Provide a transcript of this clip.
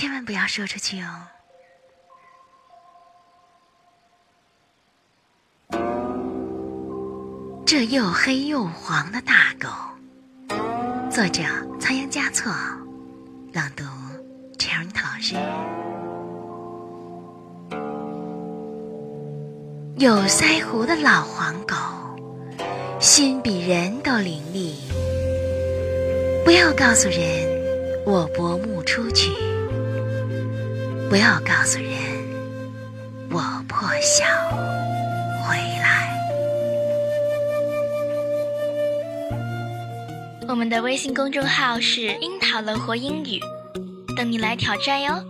千万不要说出去哦。这又黑又黄的大狗，作者：仓央嘉措，朗读：陈老师。有腮胡的老黄狗，心比人都伶俐。不要告诉人，我薄暮出去；不要告诉人，我破晓回来。我们的微信公众号是“樱桃乐活英语”，等你来挑战哟。